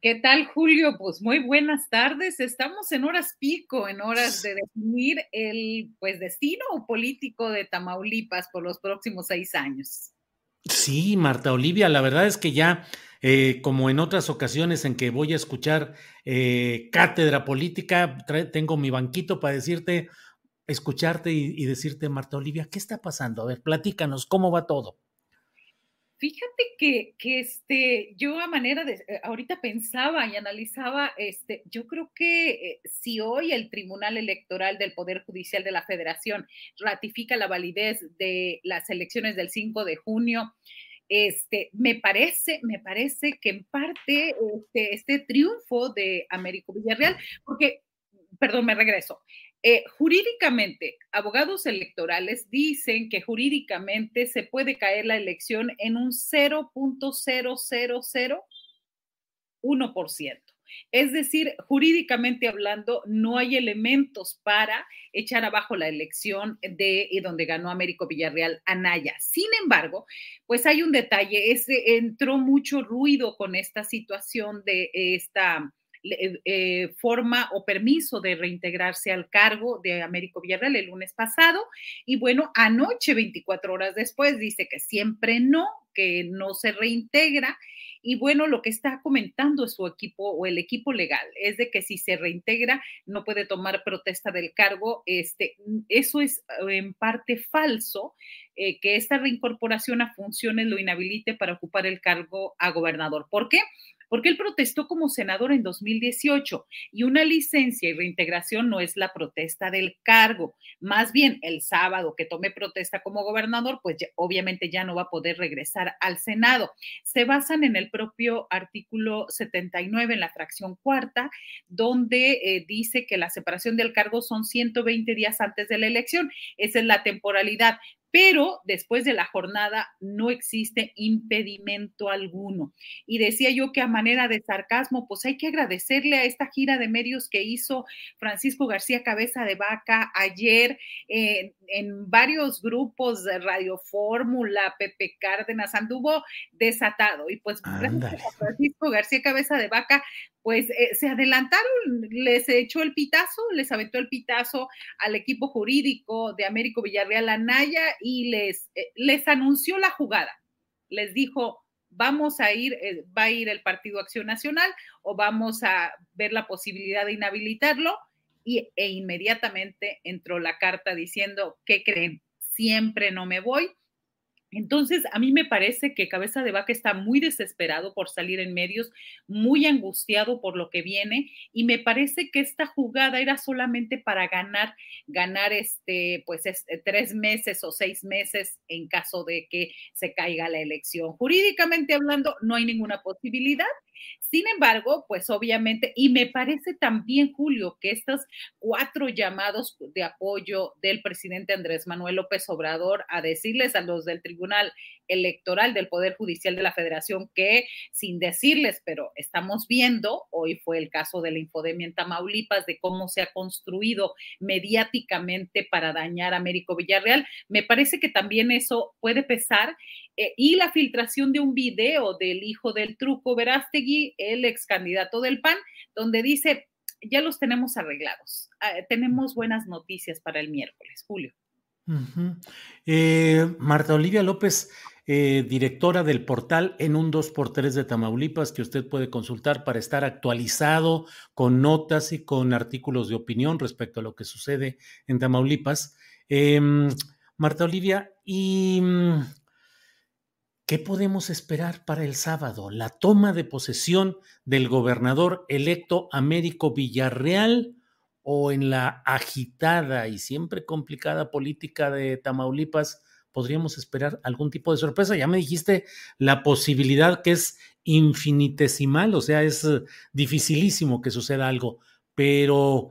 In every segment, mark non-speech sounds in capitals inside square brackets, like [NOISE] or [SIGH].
¿Qué tal, Julio? Pues muy buenas tardes. Estamos en horas pico, en horas de definir el pues destino político de Tamaulipas por los próximos seis años. Sí, Marta Olivia, la verdad es que ya, eh, como en otras ocasiones en que voy a escuchar eh, cátedra política, tengo mi banquito para decirte, escucharte y, y decirte, Marta Olivia, ¿qué está pasando? A ver, platícanos, ¿cómo va todo? Fíjate que, que, este, yo a manera de, eh, ahorita pensaba y analizaba, este, yo creo que eh, si hoy el Tribunal Electoral del Poder Judicial de la Federación ratifica la validez de las elecciones del 5 de junio, este, me parece, me parece que en parte este, este triunfo de Américo Villarreal, porque, perdón, me regreso, eh, jurídicamente, abogados electorales dicen que jurídicamente se puede caer la elección en un 0.0001%. Es decir, jurídicamente hablando, no hay elementos para echar abajo la elección de donde ganó Américo Villarreal Anaya. Sin embargo, pues hay un detalle, entró mucho ruido con esta situación de esta eh, eh, forma o permiso de reintegrarse al cargo de Américo Villarreal el lunes pasado. Y bueno, anoche, 24 horas después, dice que siempre no, que no se reintegra. Y bueno, lo que está comentando su equipo o el equipo legal es de que si se reintegra no puede tomar protesta del cargo. Este, eso es eh, en parte falso, que esta reincorporación a funciones lo inhabilite para ocupar el cargo a gobernador. ¿Por qué? Porque él protestó como senador en 2018 y una licencia y reintegración no es la protesta del cargo. Más bien, el sábado que tome protesta como gobernador, pues obviamente ya no va a poder regresar al Senado. Se basan en el propio artículo 79, en la fracción cuarta, donde eh, dice que la separación del cargo son 120 días antes de la elección. Esa es la temporalidad pero después de la jornada no existe impedimento alguno. Y decía yo que a manera de sarcasmo, pues hay que agradecerle a esta gira de medios que hizo Francisco García Cabeza de Vaca ayer eh, en varios grupos de Radio Fórmula, Pepe Cárdenas, anduvo desatado. Y pues gracias a Francisco García Cabeza de Vaca, pues eh, se adelantaron, les echó el pitazo, les aventó el pitazo al equipo jurídico de Américo Villarreal Anaya y les, eh, les anunció la jugada. Les dijo, vamos a ir, eh, va a ir el Partido Acción Nacional o vamos a ver la posibilidad de inhabilitarlo. Y, e inmediatamente entró la carta diciendo, ¿qué creen? Siempre no me voy entonces, a mí me parece que Cabeza de Vaca está muy desesperado por salir en medios, muy angustiado por lo que viene, y me parece que esta jugada era solamente para ganar, ganar este, pues, este, tres meses o seis meses en caso de que se caiga la elección. Jurídicamente hablando, no hay ninguna posibilidad. Sin embargo, pues obviamente, y me parece también, Julio, que estos cuatro llamados de apoyo del presidente Andrés Manuel López Obrador a decirles a los del Tribunal Electoral del Poder Judicial de la Federación, que sin decirles, pero estamos viendo, hoy fue el caso de la infodemia en Tamaulipas, de cómo se ha construido mediáticamente para dañar a Américo Villarreal, me parece que también eso puede pesar. Eh, y la filtración de un video del hijo del truco Verástegui, el ex candidato del PAN, donde dice, ya los tenemos arreglados. Ah, tenemos buenas noticias para el miércoles, Julio. Eh, Marta Olivia López, eh, directora del portal en un 2x3 de Tamaulipas, que usted puede consultar para estar actualizado con notas y con artículos de opinión respecto a lo que sucede en Tamaulipas. Em, Marta Olivia, ¿y mm, qué podemos esperar para el sábado? La toma de posesión del gobernador electo Américo Villarreal o en la agitada y siempre complicada política de Tamaulipas podríamos esperar algún tipo de sorpresa. Ya me dijiste la posibilidad que es infinitesimal, o sea, es eh, dificilísimo que suceda algo, pero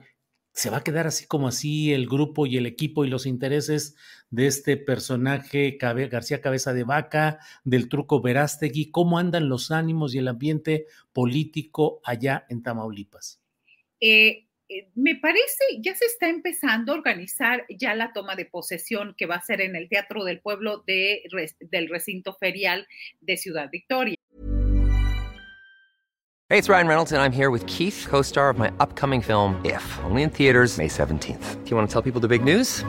se va a quedar así como así el grupo y el equipo y los intereses de este personaje García Cabeza de Vaca, del truco Verástegui, cómo andan los ánimos y el ambiente político allá en Tamaulipas. Eh, me parece, ya se está empezando a organizar ya la toma de posesión que va a ser en el Teatro del Pueblo de, del recinto ferial de Ciudad Victoria. Hey, it's Ryan Reynolds and I'm here with Keith, co-star of my upcoming film If, only in theaters May 17th. Do you want to tell people the big news?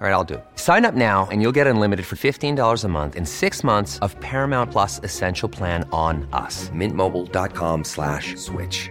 All right, I'll do it. Sign up now and you'll get unlimited for $15 a month in six months of Paramount Plus Essential Plan on us. Mintmobile.com slash switch.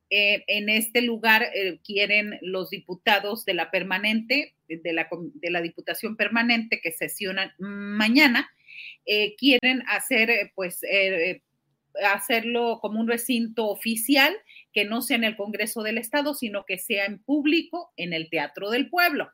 Eh, en este lugar eh, quieren los diputados de la permanente, de la, de la Diputación Permanente que sesionan mañana, eh, quieren hacer, pues, hacerlo como un recinto oficial que no sea en el Congreso del Estado, sino que sea en público en el Teatro del Pueblo.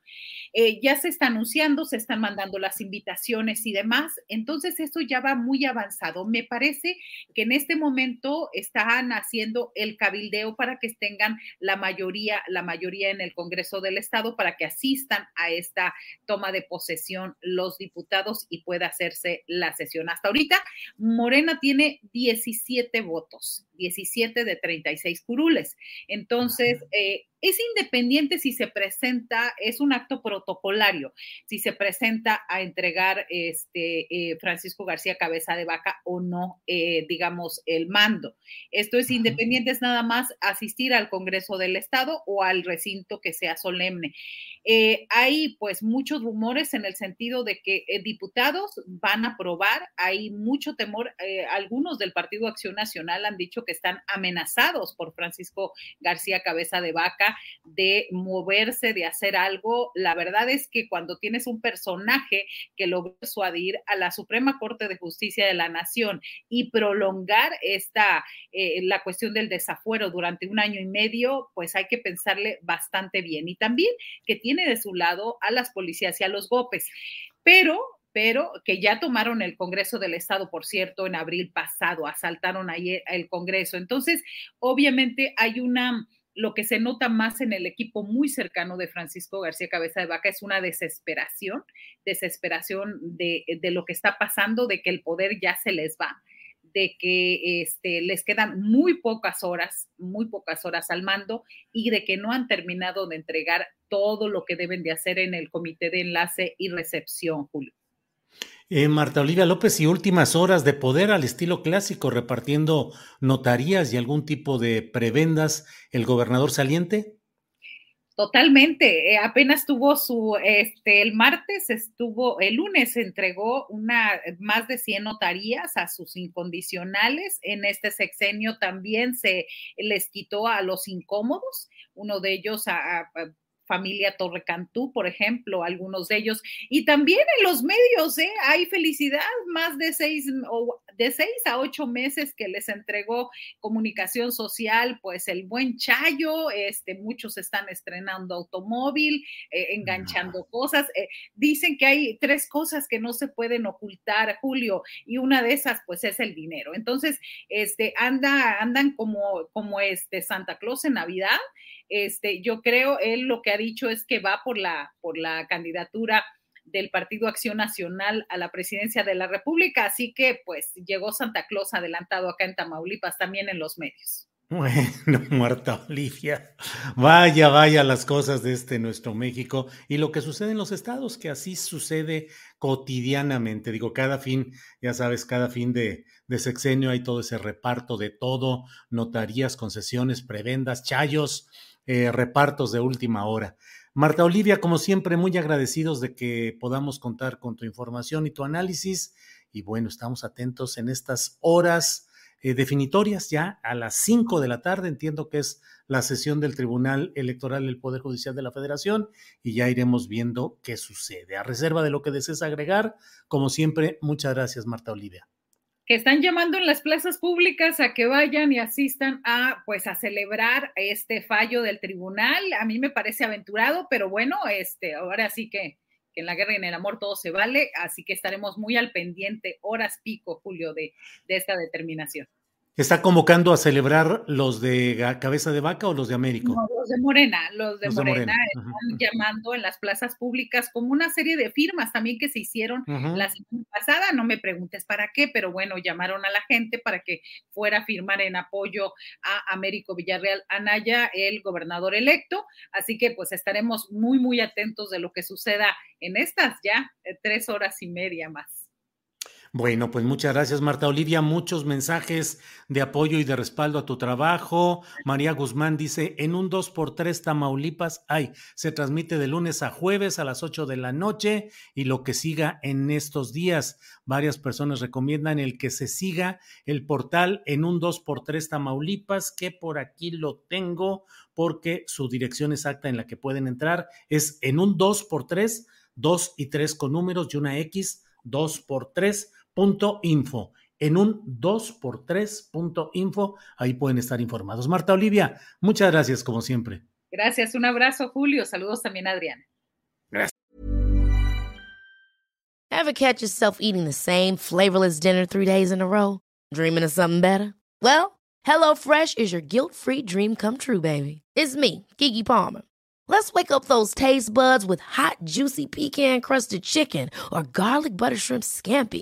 Eh, ya se está anunciando, se están mandando las invitaciones y demás, entonces esto ya va muy avanzado. Me parece que en este momento están haciendo el cabildeo para que tengan la mayoría, la mayoría en el Congreso del Estado para que asistan a esta toma de posesión los diputados y pueda hacerse la sesión. Hasta ahorita, Morena tiene 17 votos, 17 de 36 curules. Entonces, eh, es independiente si se presenta, es un acto protocolario, si se presenta a entregar este eh, Francisco García Cabeza de Vaca o no, eh, digamos, el mando. Esto es independiente, es nada más asistir al Congreso del Estado o al recinto que sea solemne. Eh, hay pues muchos rumores en el sentido de que diputados van a aprobar, hay mucho temor, algunos del Partido Acción Nacional han dicho que están amenazados por Francisco García Cabeza de Vaca de moverse, de hacer algo. La verdad es que cuando tienes un personaje que logra persuadir a la Suprema Corte de Justicia de la Nación y prolongar esta, eh, la cuestión del desafuero durante un año y medio, pues hay que pensarle bastante bien. Y también que tiene de su lado a las policías y a los GOPES. Pero pero que ya tomaron el Congreso del Estado, por cierto, en abril pasado, asaltaron ayer el Congreso. Entonces, obviamente hay una lo que se nota más en el equipo muy cercano de Francisco García Cabeza de Vaca es una desesperación, desesperación de, lo que está pasando, de que el poder ya se les va, de que este, les quedan muy pocas horas, muy pocas horas al mando y de que no han terminado de entregar todo lo que deben de hacer en el comité de enlace y recepción, Julio. Eh, Marta Olivia López y últimas horas de poder al estilo clásico, repartiendo notarías y algún tipo de prebendas, el gobernador saliente. Totalmente. Eh, apenas tuvo su, este, el martes estuvo, el lunes entregó una, más de 100 notarías a sus incondicionales. En este sexenio también se les quitó a los incómodos, uno de ellos a familia Torrecantú, por ejemplo, algunos de ellos. Y también en los medios, ¿eh? hay felicidad, más de seis, de seis a ocho meses que les entregó comunicación social, pues el buen Chayo, este, muchos están estrenando automóvil, eh, enganchando cosas. Eh, dicen que hay tres cosas que no se pueden ocultar, Julio, y una de esas, pues, es el dinero. Entonces, este, anda, andan como, como este Santa Claus en Navidad este, yo creo, él lo que ha dicho es que va por la, por la candidatura del Partido Acción Nacional a la presidencia de la República, así que pues llegó Santa Claus adelantado acá en Tamaulipas también en los medios. Bueno, [LAUGHS] Marta Olivia, vaya, vaya las cosas de este nuestro México y lo que sucede en los estados, que así sucede cotidianamente. Digo, cada fin, ya sabes, cada fin de, de sexenio hay todo ese reparto de todo, notarías, concesiones, prebendas, chayos, eh, repartos de última hora. Marta Olivia, como siempre, muy agradecidos de que podamos contar con tu información y tu análisis. Y bueno, estamos atentos en estas horas eh, definitorias ya a las 5 de la tarde. Entiendo que es la sesión del Tribunal Electoral del Poder Judicial de la Federación y ya iremos viendo qué sucede. A reserva de lo que desees agregar, como siempre, muchas gracias, Marta Olivia que están llamando en las plazas públicas a que vayan y asistan a pues a celebrar este fallo del tribunal. A mí me parece aventurado, pero bueno, este ahora sí que, que en la guerra y en el amor todo se vale, así que estaremos muy al pendiente, horas pico, Julio, de, de esta determinación. ¿Está convocando a celebrar los de cabeza de vaca o los de Américo? No, los de Morena, los de, Morena, están llamando en las plazas públicas como una serie de firmas también que se hicieron la semana pasada, no me preguntes para qué, pero bueno, llamaron a la gente para que fuera a firmar en apoyo a Américo Villarreal Anaya, el gobernador electo, así que pues estaremos muy, muy atentos de lo que suceda en estas ya eh, tres horas y media más. Bueno, pues muchas gracias, Marta Olivia. Muchos mensajes de apoyo y de respaldo a tu trabajo. María Guzmán dice: en un 2x3 Tamaulipas, ay, se transmite de lunes a jueves a las 8 de la noche y lo que siga en estos días. Varias personas recomiendan el que se siga el portal en un 2x3 Tamaulipas, que por aquí lo tengo porque su dirección exacta en la que pueden entrar es en un 2x3, 2 y 3 con números y una X, 2x3 info. En un 2x3.info, ahí pueden estar informados. Marta Olivia, muchas gracias como siempre. Gracias, un abrazo Julio, saludos también a Adriana. Gracias. Ever catch yourself eating the same flavorless dinner three days in a row? Dreaming of something better? Well, HelloFresh is your guilt-free dream come true, baby. It's me, Kiki Palmer. Let's wake up those taste buds with hot, juicy pecan-crusted chicken or garlic butter shrimp scampi.